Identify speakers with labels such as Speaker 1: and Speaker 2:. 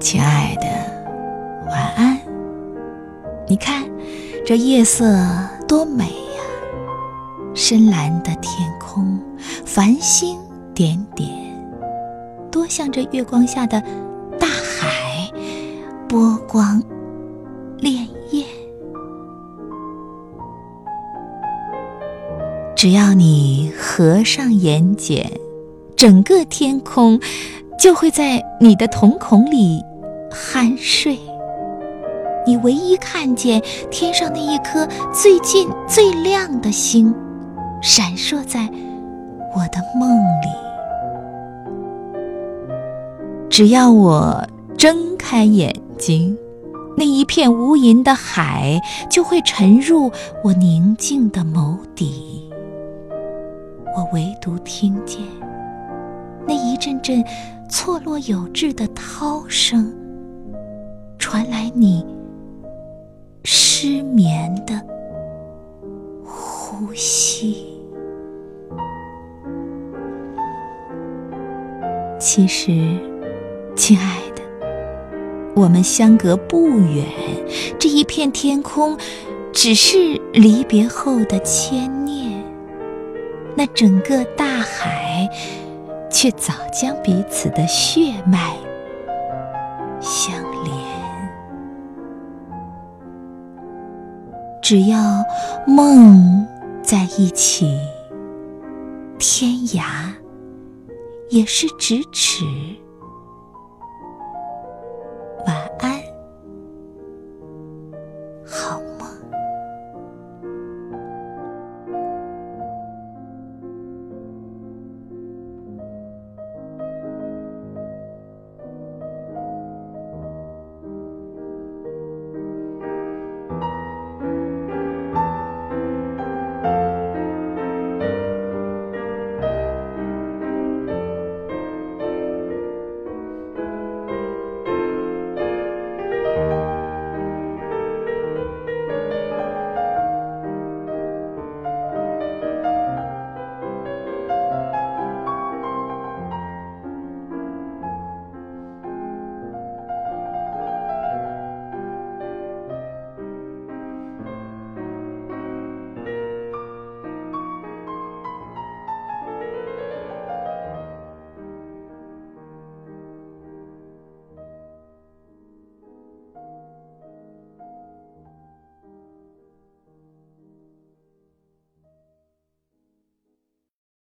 Speaker 1: 亲爱的，晚安。你看，这夜色多美呀！深蓝的天空，繁星点点，多像这月光下的大海，波光潋滟。只要你合上眼睑，整个天空就会在你的瞳孔里酣睡。你唯一看见天上那一颗最近最亮的星，闪烁在我的梦里。只要我睁开眼睛，那一片无垠的海就会沉入我宁静的眸底。我唯独听见那一阵阵错落有致的涛声，传来你。失眠的呼吸。其实，亲爱的，我们相隔不远，这一片天空只是离别后的牵念，那整个大海却早将彼此的血脉相连。只要梦在一起，天涯也是咫尺。